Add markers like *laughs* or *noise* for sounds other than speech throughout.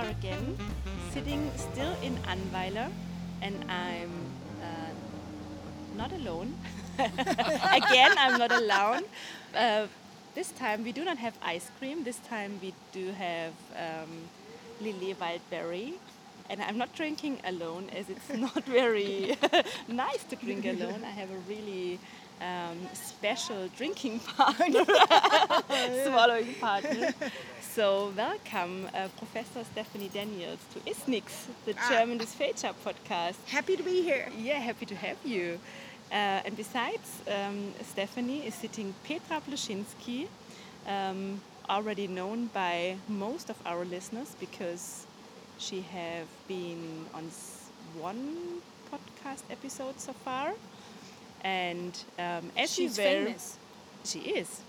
are again sitting still in Annweiler, and I'm uh, not alone. *laughs* again, I'm not alone. Uh, this time we do not have ice cream. This time we do have um, Lillet Wildberry. And I'm not drinking alone as it's *laughs* not very *laughs* nice to drink alone. I have a really um, special drinking *laughs* partner, *laughs* swallowing partner. So welcome, uh, Professor Stephanie Daniels to ISNIX, the Ah. German Dysphagia podcast. Happy to be here. Yeah, happy to have you. Uh, and besides, um, Stephanie is sitting Petra Pluschinski, um, already known by most of our listeners because she have been on one podcast episode so far. And um, as She's we were, famous. she is.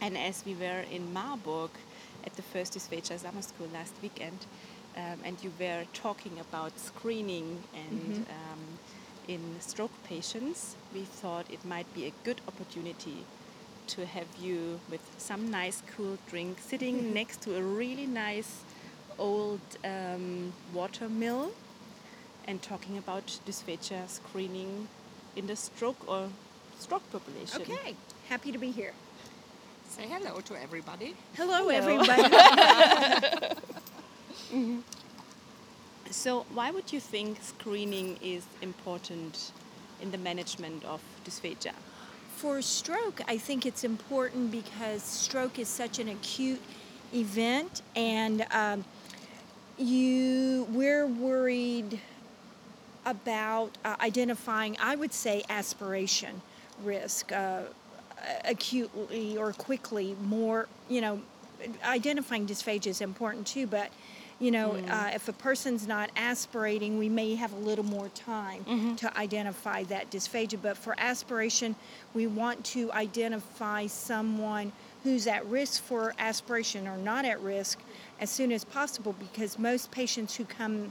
And as we were in Marburg at the first Dysphagia Summer School last weekend, um, and you were talking about screening and um, in stroke patients, we thought it might be a good opportunity to have you with some nice cool drink sitting next to a really nice old um, water mill and talking about dysphagia screening in the stroke or stroke population. Okay. Happy to be here. Say hello to everybody. Hello, Hello. everybody. *laughs* *laughs* So, why would you think screening is important in the management of dysphagia? For stroke, I think it's important because stroke is such an acute event, and um, you we're worried about uh, identifying. I would say aspiration risk. Uh, acutely or quickly more you know identifying dysphagia is important too but you know uh, if a person's not aspirating we may have a little more time to identify that dysphagia but for aspiration we want to identify someone who's at risk for aspiration or not at risk as soon as possible because most patients who come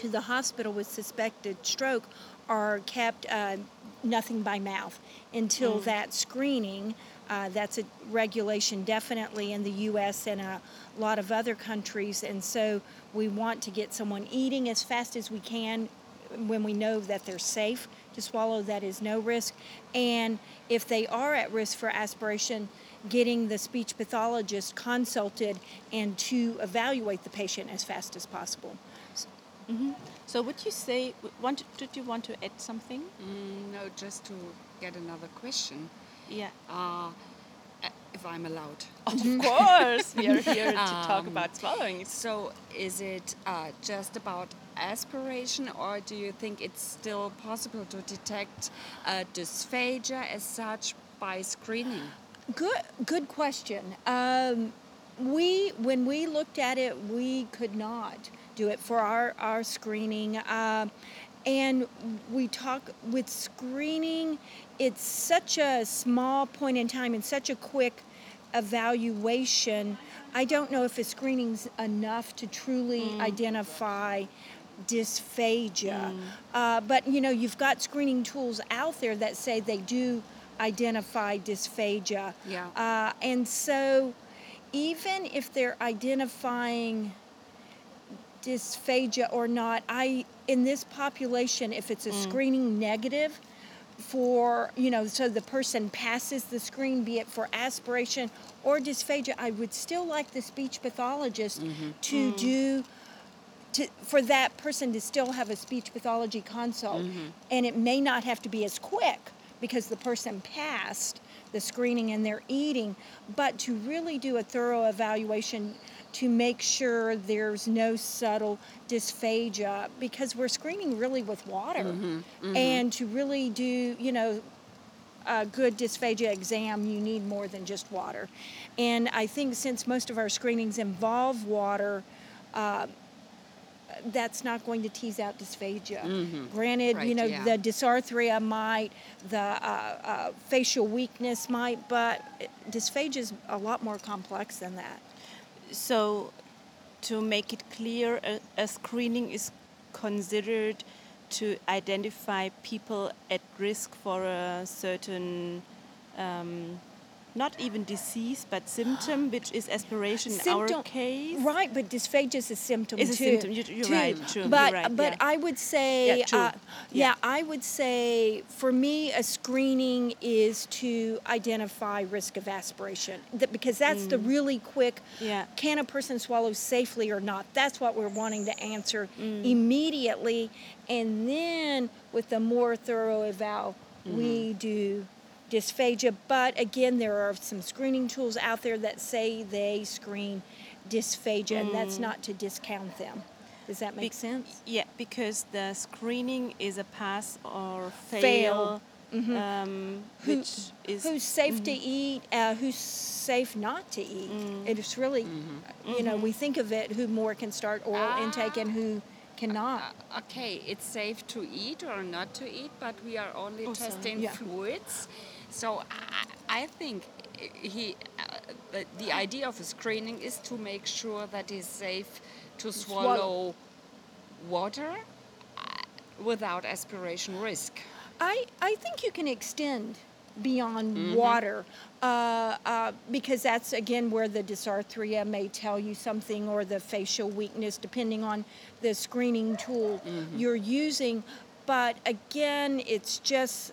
to the hospital with suspected stroke are kept uh, nothing by mouth until that screening. Uh, that's a regulation definitely in the U.S. and a lot of other countries, and so we want to get someone eating as fast as we can when we know that they're safe to swallow, that is no risk. And if they are at risk for aspiration, getting the speech pathologist consulted and to evaluate the patient as fast as possible. So, would you say, want, did you want to add something? Mm, no, just to get another question. Yeah. Uh, uh, if I'm allowed. Of course, we are here to *laughs* talk Um, about swallowing. So, is it uh, just about aspiration, or do you think it's still possible to detect uh, dysphagia as such by screening? Good, good question. Um, we, when we looked at it, we could not do it for our our screening, um, and we talk with screening. It's such a small point in time and such a quick evaluation. I don't know if a screening's enough to truly identify dysphagia. Uh, but you know, you've got screening tools out there that say they do identify dysphagia. Yeah. Uh, and so, even if they're identifying dysphagia or not, I in this population, if it's a mm. screening negative for you know, so the person passes the screen, be it for aspiration or dysphagia, I would still like the speech pathologist mm-hmm. to mm. do to, for that person to still have a speech pathology consult. Mm-hmm. And it may not have to be as quick because the person passed the screening and they're eating, but to really do a thorough evaluation to make sure there's no subtle dysphagia because we're screening really with water. And to really do, you know, a good dysphagia exam, you need more than just water. And I think since most of our screenings involve water, uh, that's not going to tease out dysphagia. Granted, you know, yeah. the dysarthria might, the uh, uh, facial weakness might, but dysphagia is a lot more complex than that. So, to make it clear, a, a screening is considered to identify people at risk for a certain um, not even disease but symptom, which is aspiration in our case. Right, but dysphagia is a symptom Is a too. symptom, you- you're too. right, true, you're But right, but yeah. I would say, Yeah, uh, Yeah. yeah, I would say for me a screening is to identify risk of aspiration that, because that's the really quick. Mm. Yeah. Can a person swallow safely or not? That's what we're wanting to answer Mm. immediately, and then with the more thorough eval, Mm-hmm. we do dysphagia. But again, there are some screening tools out there that say they screen dysphagia, and that's mm. not to discount them. Does that make Be- sense? Yeah, because the screening is a pass or fail, Fail. Mm-hmm. um, Who- which is Who's safe to mm-hmm. eat? Uh, who's safe not to eat? Mm. It's really, mm-hmm. you know, we think of it who more can start oral ah. intake and who cannot. Uh, okay, it's safe to eat or not to eat, but we are only Oh, testing Yeah. fluids. So I, I think he, uh, the, the idea of a screening is to make sure that it's safe to Swallow. water uh, without aspiration risk. I, I think you can extend beyond Mm-hmm. water uh, uh, because that's again where the dysarthria may tell you something or the facial weakness depending on the screening tool Mm-hmm. you're using but again it's just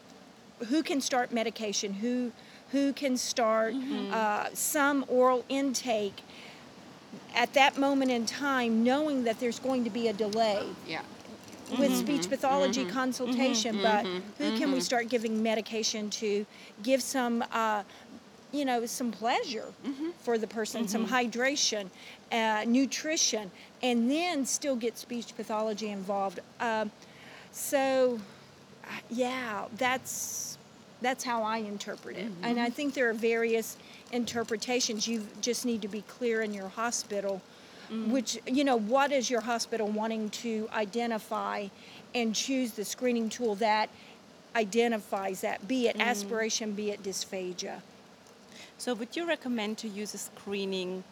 who can start medication who who can start Mm-hmm. uh, some oral intake at that moment in time knowing that there's going to be a delay Yeah. with speech pathology consultation, but who can we start giving medication to give some, uh, you know, some pleasure for the person, some hydration, uh, nutrition, and then still get speech pathology involved. Um, so, yeah, that's that's how I interpret it, and I mm-hmm. think there are various interpretations. You just need to be clear in your hospital mm. which you know what is your hospital wanting to identify and choose the screening tool that identifies that be it mm. aspiration be it dysphagia So, would you recommend to use a screening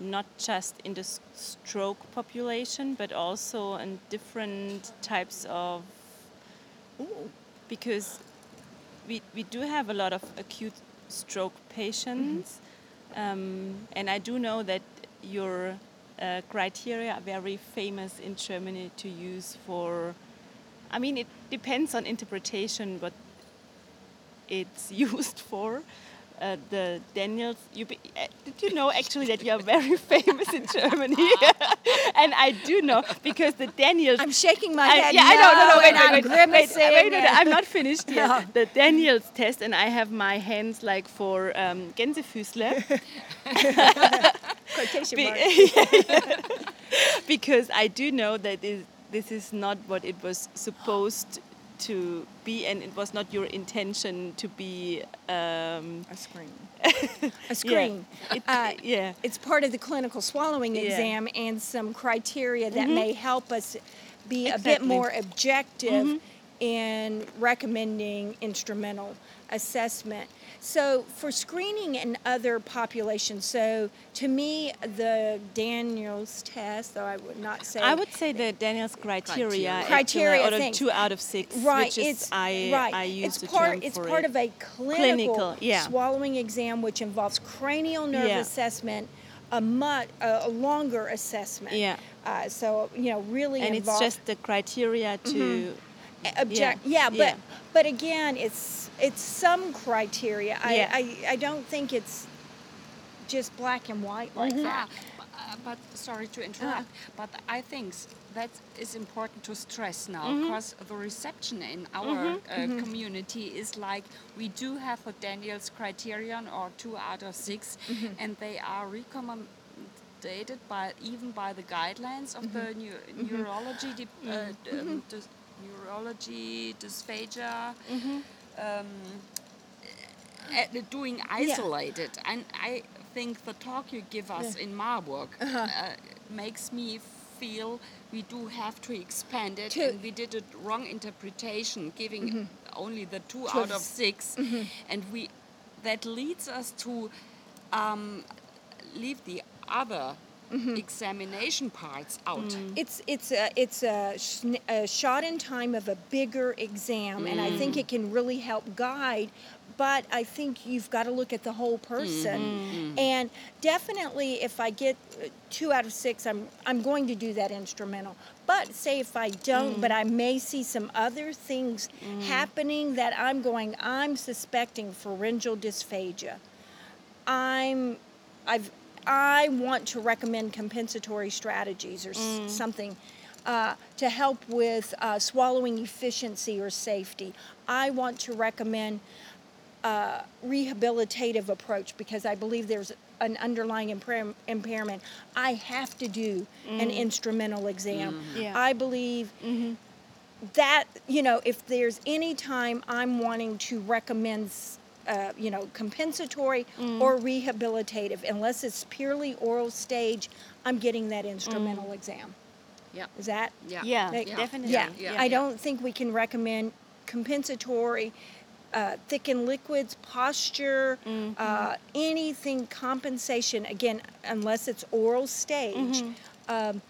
not just in the stroke population, but also in different types of? Because we, we do have a lot of acute stroke patients, um, and I do know that your uh, criteria are very famous in Germany to use for. I mean, it depends on interpretation, but it's *laughs* used for. Uh, the Daniels, you be, uh, did you know actually that you are very *laughs* famous in Germany? *laughs* and I do know because the Daniels. i'm shaking my I- head yeah, I know, no, no, no, wait, I'm wait, wait, wait, wait, wait, I'm not finished *laughs* yet. No. The Daniels test, and I have my hands like for um, Gänsefüßler. quotation Be- marks. because I do know that is, this is not what it was supposed to be, and it was not your intention to be. Um, a screen *laughs* a screen It, Uh, yeah. it's part of the clinical swallowing Yeah. Exam and some criteria that may help us be a bit Exactly. More objective in recommending instrumental assessment. So, for screening in other populations, so to me, the Daniels test, though I would not say. I would say the Daniels criteria, Criteria. Criteria actually, or the things. two out of six, Right, which is it's I right. I use it's part. it's part it. of a clinical, Clinical, yeah. swallowing exam, which involves cranial nerve Yeah. assessment, a much a, a longer assessment. Yeah. Uh, so you know, really and it's just the criteria to object. yeah, Yeah, but yeah. but again, it's it's some criteria. I, Yeah. I I don't think it's just black and white like mm-hmm. that. Yeah, b- uh, but uh, sorry to ah. interrupt, but I think that is important to stress now mm-hmm. because the reception in our mm-hmm. uh, community is like we do have a Daniels criterion or two out of 6 and they are recommended by even by the guidelines of the neu- neurology, de- uh, d- um, dys- neurology dysphagia. Um, uh, doing isolated. And I think the talk you give us in Marburg uh makes me feel we do have to expand it. And we did a wrong interpretation, giving only the two out of of 6 and we that leads us to um, leave the other Mm-hmm. examination parts out. Mm. It's it's a it's a, schn- a shot in time of a bigger exam, and I think mm. it can really help guide but I think you've got to look at the whole person. Mm-hmm. And definitely, if I get uh, two out of six, I'm I'm going to do that instrumental. But say if I don't, but mm. I may see some other things happening that I'm going, I'm suspecting pharyngeal dysphagia. I'm I've I want to recommend compensatory strategies or s- something uh, to help with uh, swallowing efficiency or safety. I want to recommend uh, rehabilitative approach because I believe there's an underlying impair- impairment. I have to do an instrumental exam. Yeah. I believe that you know if there's any time i'm wanting to recommend s- uh, you know compensatory or rehabilitative. Unless it's purely oral stage i'm getting that instrumental exam. Yeah. is that Yeah. Yeah, Like, definitely. yeah, Yeah. i don't think we can recommend compensatory uh, thickened liquids posture uh, anything compensation. Again unless it's oral stage um,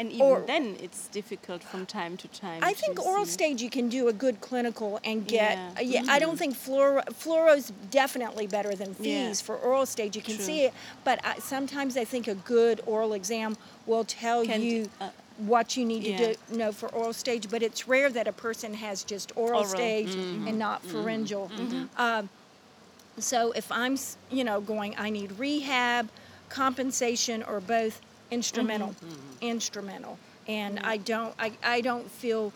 And even Or- then, it's difficult from time to time. I think oral see. stage you can do a good clinical and get. Yeah. uh, Yeah, I don't think fluoro fluoro's definitely better than Yeah. FEES for oral stage. You can True. see it, but I, sometimes I think a good oral exam will tell Can d- you uh, what you need yeah. to do, know for oral stage. But it's rare that a person has just oral, Oral. stage and not pharyngeal. Um, so if I'm, you know, going, I need rehab, compensation, or both, instrumental, mm-hmm. Mm-hmm. instrumental, and I don't, I, I don't feel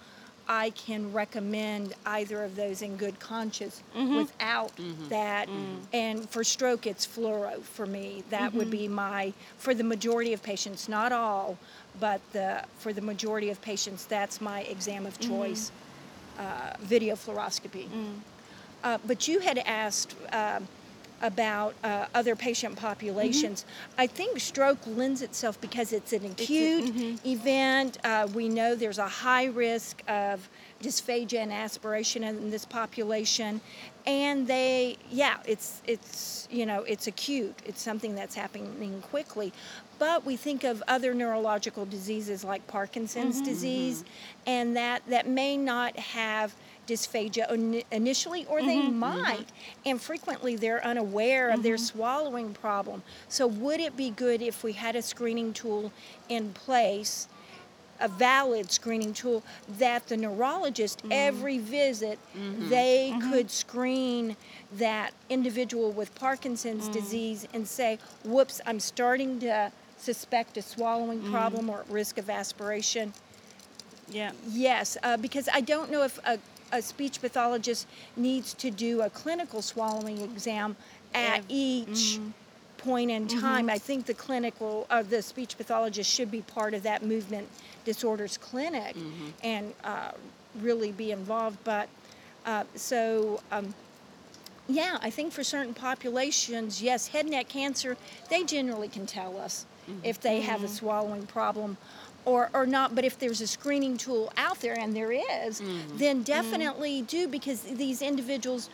I can recommend either of those in good conscience mm-hmm. without that. And for stroke, it's fluoro for me. That would be my, for the majority of patients, not all, but the for the majority of patients, that's my exam of choice, uh, video fluoroscopy. Mm. Uh, but you had asked um, about uh, other patient populations. I think stroke lends itself because it's an acute event. Uh, we know there's a high risk of dysphagia and aspiration in this population, and they, yeah, it's it's you know it's acute. It's something that's happening quickly. But we think of other neurological diseases like Parkinson's mm-hmm, disease, mm-hmm. and that that may not have dysphagia initially, or they mm-hmm, might, and frequently they're unaware of their swallowing problem. So, would it be good if we had a screening tool in place, a valid screening tool, that the neurologist every visit they could screen that individual with Parkinson's mm. disease and say, "Whoops, I'm starting to." Suspect a swallowing problem or at risk of aspiration. Yeah. Yes, uh, because I don't know if a, a speech pathologist needs to do a clinical swallowing exam at Ev- each point in time. I think the clinical, uh, the speech pathologist should be part of that movement disorders clinic and uh, really be involved. But uh, so. Um, yeah, I think for certain populations, yes, head and neck cancer, they generally can tell us Mm-hmm. if they have a mm-hmm. swallowing problem or, or not. But if there's a screening tool out there, and there is, mm-hmm. then definitely do because these individuals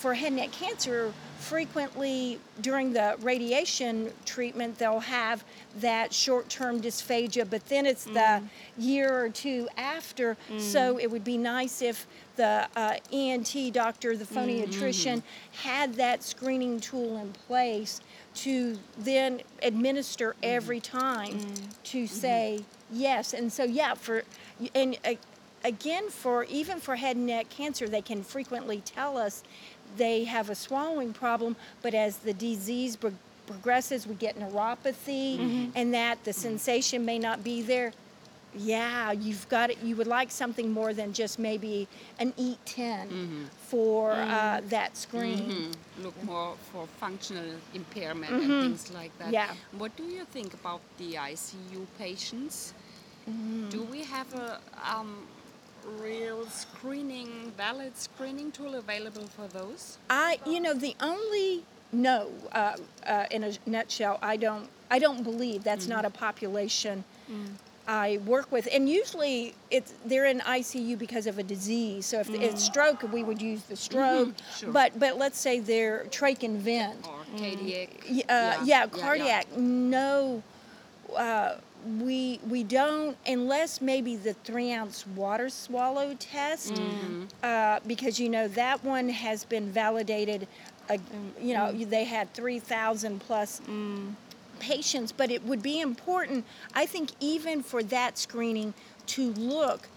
for head and neck cancer frequently during the radiation treatment they'll have that short-term dysphagia but then it's the mm. year or two after. Mm. So it would be nice if the uh, ent doctor the phoniatrician mm. had that screening tool in place to then administer every time to mm-hmm. say yes. And so yeah for and uh, again for even for head and neck cancer they can frequently tell us they have a swallowing problem but as the disease pro- progresses we get neuropathy and that the sensation may not be there yeah you've got it you would like something more than just maybe an EAT-10 for uh, that screen Look more for functional impairment and things like that. Yeah. What do you think about the ICU patients? Mm-hmm. Do we have a um, real screening, valid screening tool available for those? I, you know, the only no, uh, uh, in a nutshell, I don't, I don't believe that's not a population I work with, and usually it's they're in ICU because of a disease. So if it's stroke, we would use the stroke. Sure. But but let's say they're trach and vent. Or cardiac? Uh, yeah, cardiac. No, uh, we we don't unless maybe the three ounce water swallow test mm-hmm. uh, because you know that one has been validated. Uh, you know mm-hmm. they had three thousand plus mm. patients, but it would be important, I think, even for that screening, to look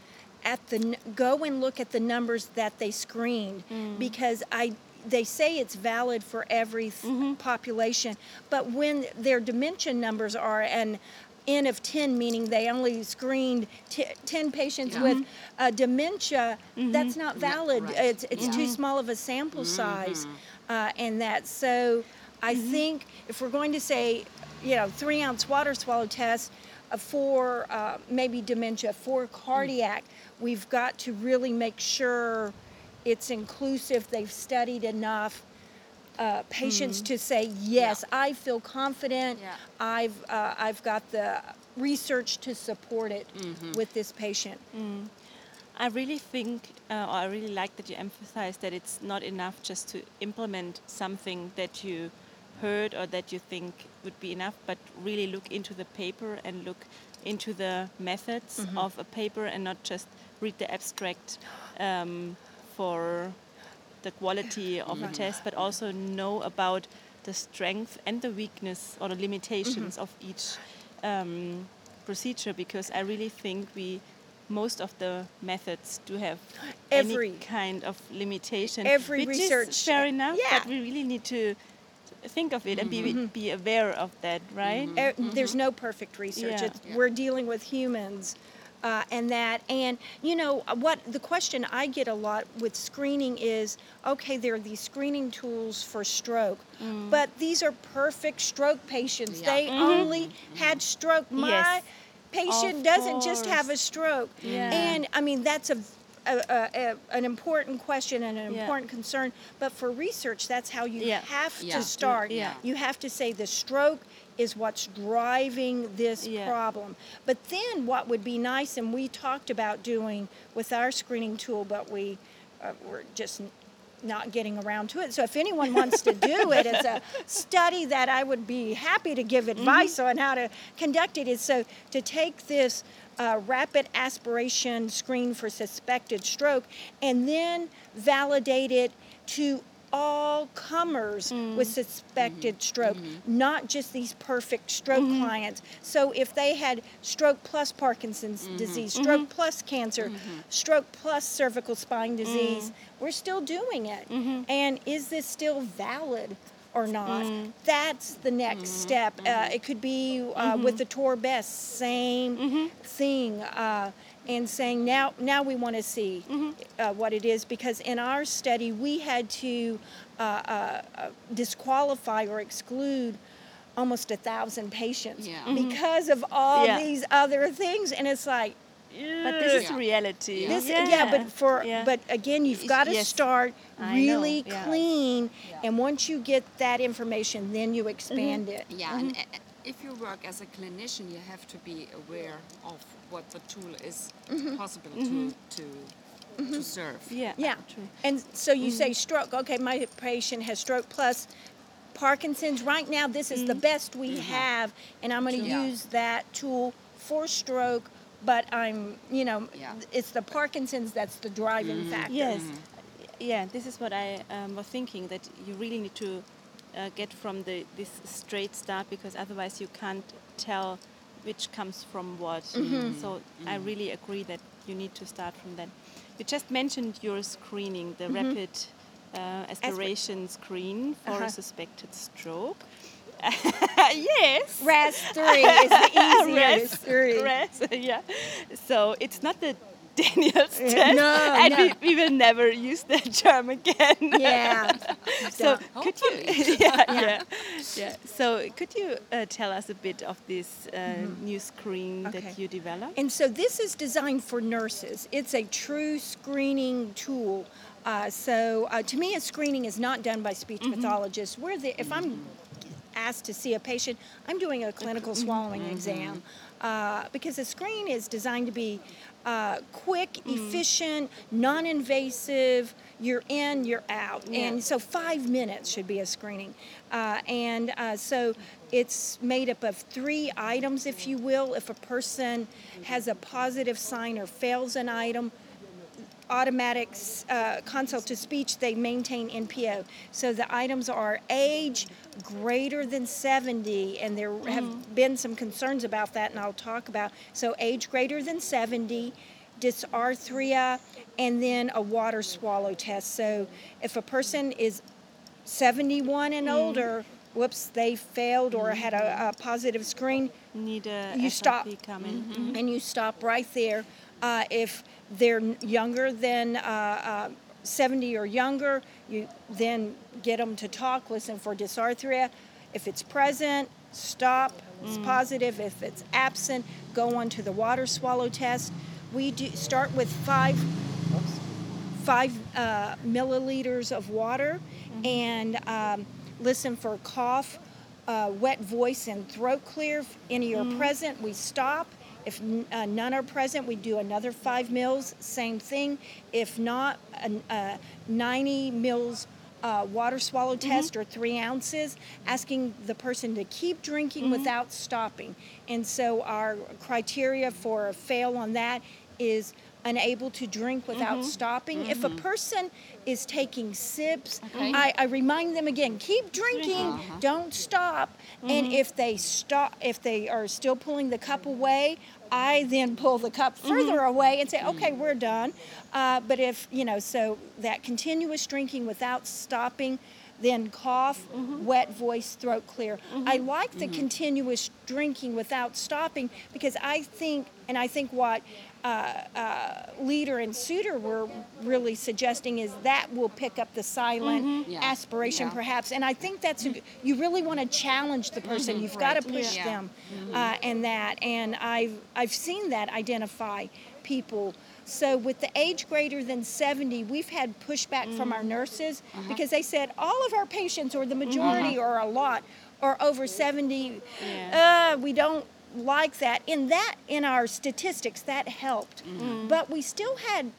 at the go and look at the numbers that they screened. Mm. Because I they say it's valid for every th- mm-hmm. population, but when their dementia numbers are an N of 10, meaning they only screened t- 10 patients Yeah. with uh, dementia, that's not valid. right. It's, it's too small of a sample size. Uh, and that, so I think if we're going to say, you know, three ounce water swallow test uh, for uh, maybe dementia, for cardiac, we've got to really make sure it's inclusive, they've studied enough. Uh, patients to say yes, I feel confident. Yeah. I've uh, I've got the research to support it with this patient. I really think, uh, or I really like that you emphasize that it's not enough just to implement something that you heard or that you think would be enough, but really look into the paper and look into the methods of a paper and not just read the abstract um, for the quality of a test, but also know about the strength and the weakness or the limitations of each um, procedure because I really think we most of the methods do have Every- any kind of limitation. every which research- is fair enough, yeah. but we really need to think of it and be be aware of that, right? Er, There's no perfect research. Yeah. It's, Yeah. We're dealing with humans. Uh, and that, and you know what? The question I get a lot with screening is, okay, there are these screening tools for stroke, Mm. but these are perfect stroke patients. Yeah. They only had stroke. My Mm-hmm. Yes. patient Of doesn't just have a stroke. Yeah. And I mean, that's a, a, a, a- an important question and an Yeah. important concern. But for research, that's how you Yeah. have Yeah. to start. You have to say the stroke is what's driving this Yeah. problem. But then what would be nice, and we talked about doing with our screening tool, but we uh, we're just not getting around to it. So if anyone *laughs* wants to do it, it's a study that I would be happy to give advice on how to conduct it. Is so to take this uh, rapid aspiration screen for suspected stroke and then validate it to all comers with mm. suspected mm-hmm. stroke, mm-hmm. not just these perfect stroke mm-hmm. clients. So if they had stroke plus Parkinson's disease, stroke plus cancer, stroke plus cervical spine mm. disease, we're still doing it. And is this still valid? Or not. Mm. That's the next step. Uh, it could be uh, with the TOR-BSST, same thing. Uh, and saying now now we want to see uh, what it is because in our study we had to uh, uh, uh, disqualify or exclude almost a thousand patients Yeah. because of all Yeah. these other things and it's like But this is Yeah. reality. this yeah, but for Yeah. but again you've got to Yes. start really yeah. clean and once you get that information then you expand it Yeah, and uh, if you work as a clinician, you have to be aware of what the tool is mm-hmm. possible to mm-hmm. to mm-hmm. to serve. yeah, Yeah. true. And so you say stroke. Okay, my patient has stroke plus Parkinson's. Right now, this is the best we have, and I'm going to Yeah. use that tool for stroke. But I'm, you know, Yeah. it's the Parkinson's that's the driving factor. Yes. Yeah, this is what I um, was thinking that you really need to uh, get from the this straight start because otherwise you can't tell which comes from what. So I really agree that you need to start from that. You just mentioned your screening, the rapid uh, aspiration screen for Uh-huh. a suspected stroke. *laughs* yes. RAS three is the *laughs* easiest. Res, three. *laughs* yeah. So it's not the Daniels *laughs* Yeah, test, no, and no. We, we will never use that term again. Yeah. *laughs* so could you? *laughs* yeah, yeah, yeah. So could you uh, tell us a bit of this uh, new screen Okay. that you developed? And so this is designed for nurses. It's a true screening tool. Uh, so uh, to me, a screening is not done by speech pathologists. We're the, if I'm asked to see a patient, I'm doing a clinical swallowing exam uh, because a screen is designed to be uh, quick, efficient, non-invasive. You're in, you're out, and so five minutes should be a screening. Uh, and uh, so it's made up of three items, if you will. If a person has a positive sign or fails an item, automatic uh, consult to speech, they maintain NPO. So the items are age greater than 70, and there have mm-hmm. been some concerns about that, and I'll talk about. So age greater than 70, dysarthria, and then a water swallow test. So if a person is 71 and mm-hmm. older, whoops, they failed or had a, mm-hmm. a positive screen, Need a You stop. SLP come in. and you stop right there. Uh, if they're younger than uh, uh, 70 or younger, you then get them to talk, listen for dysarthria. If it's present, stop. It's positive. If it's absent, go on to the water swallow test. We do start with five five uh, milliliters of water and um, listen for cough, uh, wet voice, and throat clear. If any are present, we stop. If uh, none are present, we do another five mils, same thing. If not, an- uh, 90 mils uh, water swallow test or three ounces, asking the person to keep drinking without stopping. And so our criteria for a fail on that is unable to drink without mm-hmm. stopping. If a mm-hmm. person is taking sips, I, I remind them again, keep drinking, uh-huh. don't stop. And mm-hmm. if they stop, if they are still pulling the cup away, I then pull the cup further away and say, okay, we're done. Uh, but if, you know, so that continuous drinking without stopping, then cough, wet voice, throat clear. I like the continuous drinking without stopping because I think, and I think what uh, uh, Leder and Suiter were really suggesting is that will pick up the silent Yeah. aspiration Yeah. perhaps. And i think that's a, you really want to challenge the person. You've got to push Yeah. them uh, and that. And i've i've seen that identify people. So with the age greater than 70 we've had pushback from our nurses because they said all of our patients or the majority or a lot are over 70 uh, we don't like that. In that in our statistics that helped. Mm-hmm. Mm-hmm. But we still had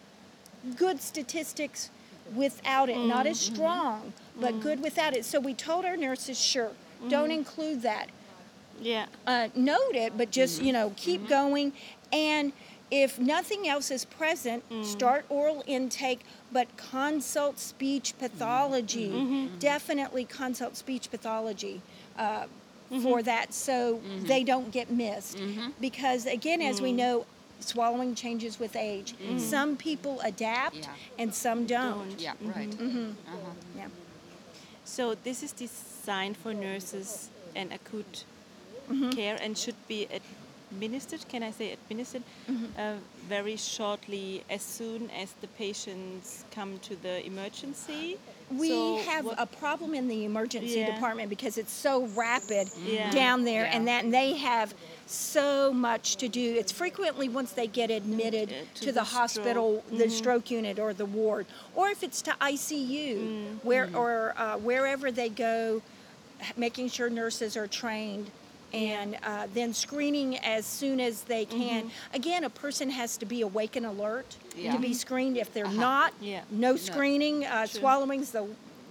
good statistics without it. Not as mm-hmm. strong but good without it. So we told our nurses sure don't include that. Yeah. uh, note it, but just you know keep going. And if nothing else is present, mm. start oral intake, but consult speech pathology. Definitely consult speech pathology. Uh, For that, so they don't get missed. Because again, as we know, swallowing changes with age. Some people adapt Yeah. and some don't. Yeah, right. Uh-huh. Yeah. So this is designed for nurses and acute Mm-hmm. care and should be administered. Can I say administered Mm-hmm. uh, very shortly as soon as the patients come to the emergency. We So have what- a problem in the emergency Yeah. department because it's so rapid mm-hmm. Yeah. down there, and that and they have so much to do. It's frequently once they get admitted to, to the, the hospital, stroke. the mm-hmm. stroke unit or the ward, or if it's to ICU, mm-hmm. where or uh, wherever they go, making sure nurses are trained. And uh, then screening as soon as they can. Again, a person has to be awake and alert to be screened. If they're Uh-huh. not, Yeah. no screening. Uh, True. swallowing's the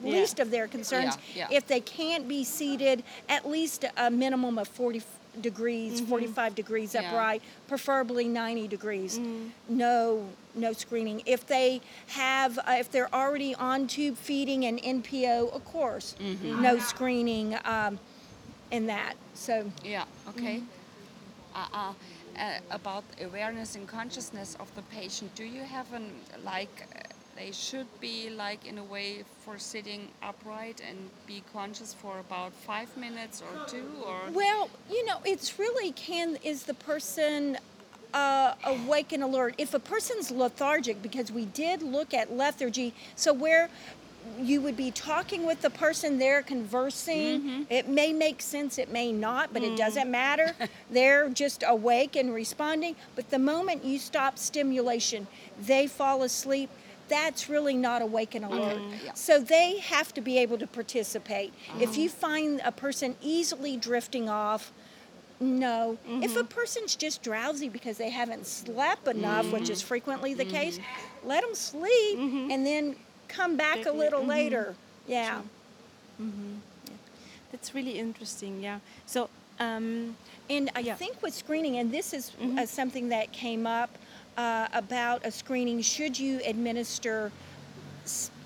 Yeah. least of their concerns. Yeah, yeah. If they can't be seated, at least a minimum of 40 f- degrees, 45 degrees Yeah. upright, preferably 90 degrees. No, no screening. If they have, uh, if they're already on tube feeding and NPO, of course, no screening um, in that. So Yeah, okay. Mm-hmm. Uh, uh, uh, about awareness and consciousness of the patient, do you have an, like, uh, they should be, like, in a way for sitting upright and be conscious for about five minutes or two, or? Well, you know, it's really can is the person uh, awake and alert. If a person's lethargic, because we did look at lethargy, so where you would be talking with the person there conversing. Mm-hmm. It may make sense it may not but it doesn't mm. matter. *laughs* They're just awake and responding. But the moment you stop stimulation they fall asleep that's really not awake and alert. Mm-hmm. Yeah. so they have to be able to participate. If mm-hmm. you find a person easily drifting off No. If a person's just drowsy because they haven't slept enough, which is frequently the case, let them sleep and then come back a little mhm. later. Yeah. That's really interesting. Yeah. So. Um, And I Yeah. think with screening, and this is uh, something that came up uh, about a screening, should you administer,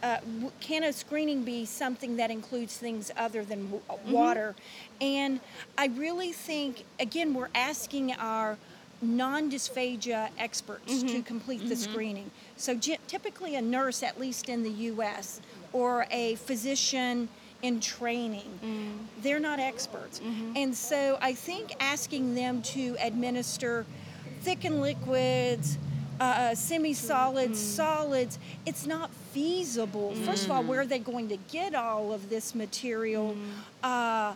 uh, can a screening be something that includes things other than w- uh, water? And I really think, again, we're asking our non dysphagia experts to complete the screening. So typically, a nurse, at least in the US, or a physician in training, mm. they're not experts. Mm-hmm. And so I think asking them to administer thickened liquids, uh, semi solids, mm. solids, it's not feasible. First of all, mm-hmm. where are they going to get all of this material? Mm-hmm. Uh,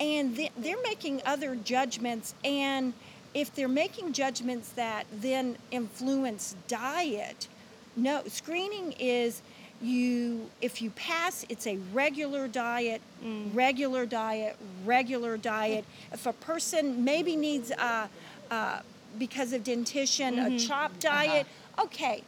and th- they're making other judgments. And if they're making judgments that then influence diet, no, screening is you if you pass it's a regular diet mm. regular diet regular diet. If a person maybe needs a, uh, because of dentition a mm-hmm. chop uh-huh. diet okay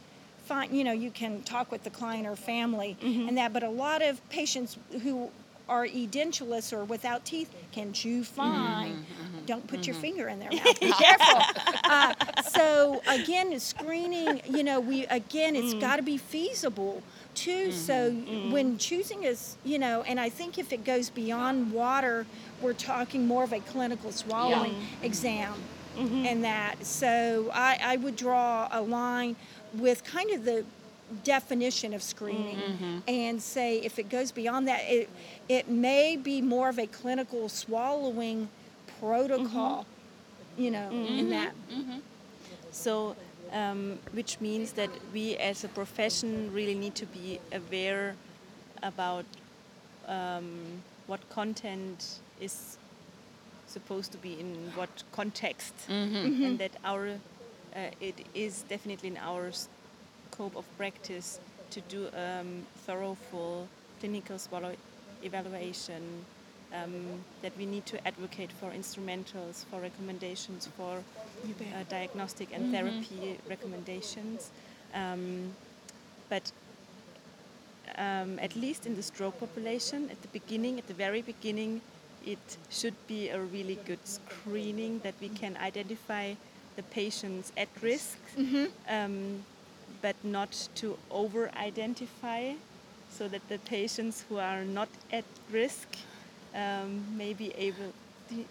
fine you know you can talk with the client or family mm-hmm. and that but a lot of patients who are edentulous or without teeth can chew mm-hmm, fine. Mm-hmm, don't put your mm-hmm. finger in their *laughs* mouth be careful. Uh, so again screening you know we again it's mm. got to be feasible too. So when choosing is you know and i think if it goes beyond water we're talking more of a clinical swallowing exam and that. So I, I would draw a line with kind of the definition of screening mm-hmm, mm-hmm. and say if it goes beyond that it it may be more of a clinical swallowing protocol mm-hmm. you know in that. So, um, which means that we as a profession really need to be aware about um, what content is supposed to be in what context, and that our uh, it is definitely in our scope of practice to do um, thorough full clinical swallow evaluation. Um, that we need to advocate for instrumentals, for recommendations, for uh, diagnostic and therapy recommendations. Um, but um, at least in the stroke population, at the beginning, at the very beginning, it should be a really good screening that we can identify the patients at risk, um, but not to over identify, so that the patients who are not at risk um, may be able to.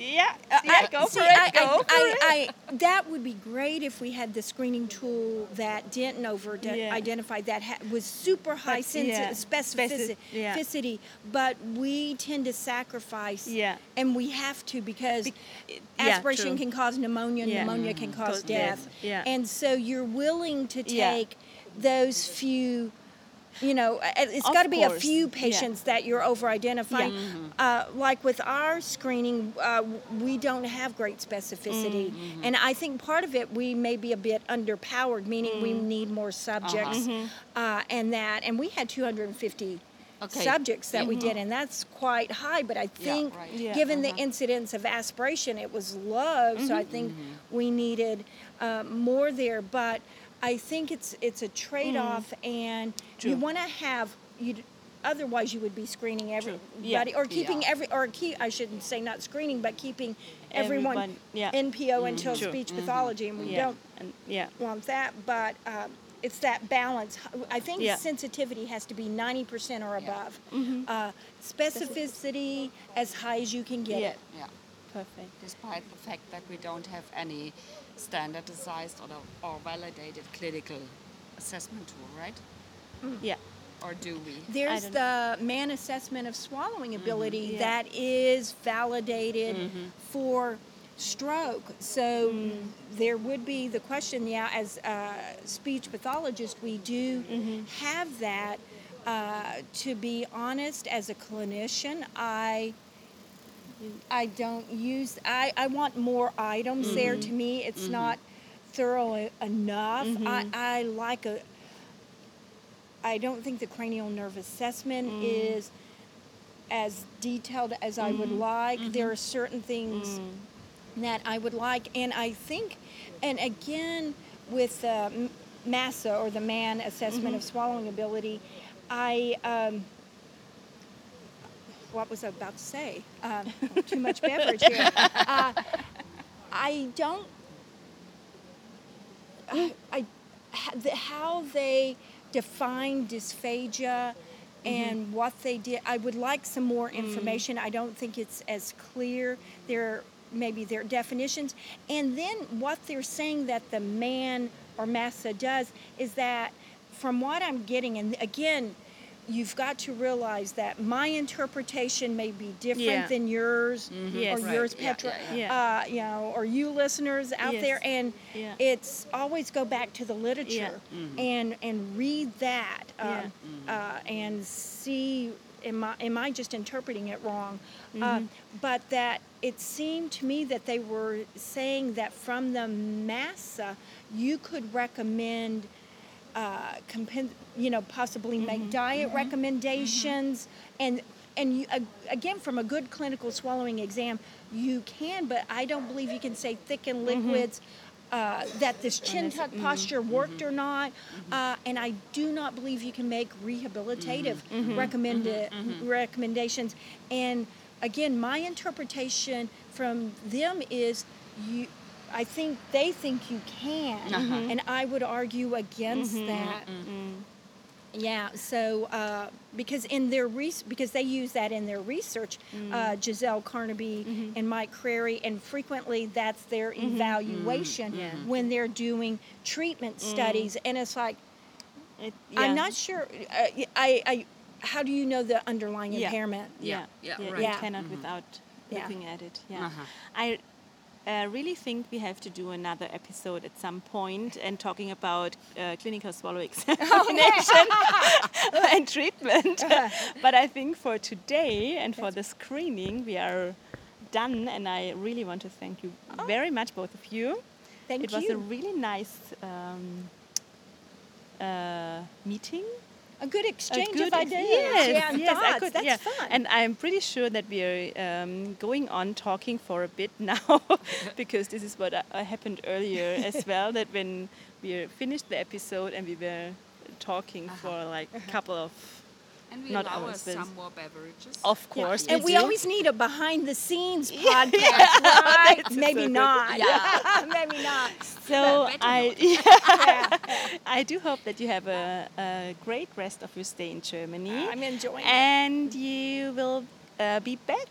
Yeah, yeah, go See, for it, I, go I, for it. That would be great if we had the screening tool that didn't over Yeah. identify that ha- was super high But, sensi- yeah, specificity, speci- but we tend to sacrifice, Yeah. and we have to because Bec- yeah, aspiration can cause pneumonia, pneumonia can cause Cause death, death, yeah. and so you're willing to take those few. You know, it's got to be a course, few yeah. patients that you're over identifying. Yeah. Mm-hmm. Uh, like with our screening, uh, we don't have great specificity. Mm-hmm. And I think part of it, we may be a bit underpowered, meaning we Mm. need more subjects. Mm-hmm. uh and that, and we had 250 Okay. subjects that we did, and that's quite high. But I think, right. Yeah, given the uh-huh. incidence of aspiration, it was low. So I think we needed uh, more there. But I think it's it's a trade-off, and you want to have you. Otherwise, you would be screening everybody, Yeah. or keeping Yeah. every, or keep. I shouldn't say not screening, but keeping everyone Everyone, yeah. NPO until True. speech pathology, and we yeah, don't and, yeah, want that. But um, it's that balance. I think Yeah. sensitivity has to be ninety percent or Yeah. above. Uh, specificity as high as you can get Yeah. it. Yeah. perfect. Despite the fact that we don't have any standardized or, or validated clinical assessment tool, right? Mm. Yeah, Or do we? There's don't- the Mann assessment of swallowing mm-hmm. ability Yeah. that is validated mm-hmm. for stroke. So mm-hmm. there would be the question, yeah, as a speech pathologist, we do have that. Uh, to be honest, as a clinician, I I don't use. I, I want more items there. Mm-hmm. To me, it's mm-hmm. not thorough enough. Mm-hmm. I, I like a. I don't think the cranial nerve assessment mm. is as detailed as I would like. There are certain things mm. that I would like, and I think, and again, with uh, MASA or the Mann Assessment of Swallowing Ability, I. Um, what was I about to say? Um, too much beverage here. Uh, I don't. I, I how they define dysphagia and what they did. I would like some more information. I don't think it's as clear. There maybe their definitions, and then what they're saying that the Mann or MASA does is that, from what I'm getting, and again. You've got to realize that my interpretation may be different Yeah. than yours, Yes. or Right. yours, Petra. yeah, yeah. Uh, you know, or you listeners out Yes. there, and Yeah. it's always go back to the literature and and read that Yeah. um, uh, and see am I, am I just interpreting it wrong uh, but that it seemed to me that they were saying that from the MASA you could recommend uh, compen- you know possibly make mm-hmm. diet mm-hmm. recommendations. Mm-hmm. And and you, ag- again from a good clinical swallowing exam you can but i don't believe you can say thicken liquids uh, that this chin tuck posture worked or not. Uh, and i do not believe you can make rehabilitative recommended recommendations. And again my interpretation from them is you I think they think you can, uh-huh. and I would argue against mm-hmm. that. Mm-hmm. Mm-hmm. Yeah, so uh, because in their res- because they use that in their research, mm. uh, Giselle Carnaby and Mike Crary, and frequently that's their evaluation Yeah. when they're doing treatment mm. studies, and it's like It- I'm not sure. Uh, I, I, how do you know the underlying Yeah. impairment? Yeah, Yeah, yeah, right. you Yeah. cannot without Yeah. looking at it. Yeah, Uh-huh. I uh, really think we have to do another episode at some point and talking about uh, clinical swallow *laughs* examination *laughs* and treatment. *laughs* but I think for today and for the screening, we are done. And I really want to thank you very much, both of you. Thank you. it was a really nice um, uh, meeting. A good A exchange good of ideas. Yes, yeah, and yes, I could, That's yeah. fun. And I'm pretty sure that we are um, going on talking for a bit *laughs* now, *laughs* because this is what uh, happened earlier *laughs* as well. That when we finished the episode and we were talking for like a couple of, Not allow ours, us some more beverages. of Yeah, course, and we do. always need a behind the scenes *laughs* podcast, *laughs* right? Maybe so not. Yeah. *laughs* Maybe not. So better I, Yeah. I do hope that you have a, a great rest of your stay in Germany. I'm enjoying it. and you will uh, be back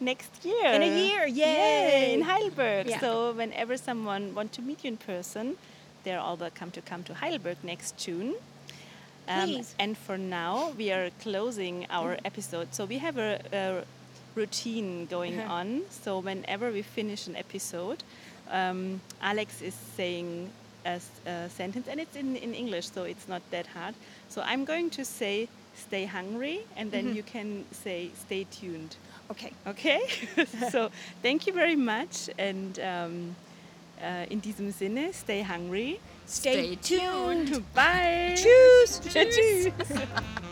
next year. In a year, yay. in Heidelberg. Yeah. So whenever someone want to meet you in person, they're all welcome to come to Heidelberg next June. Um, and for now, we are closing our episode. So we have a, a routine going Uh-huh. on. So whenever we finish an episode, um, Alex is saying a sentence, and it's in, in English, so it's not that hard. So I'm going to say, stay hungry, and then you can say, stay tuned. Okay. Okay? *laughs* so thank you very much, and um, in diesem Sinne, stay hungry. Stay, Stay tuned. tuned. *laughs* Bye. Tschüss. Tschüss. *laughs*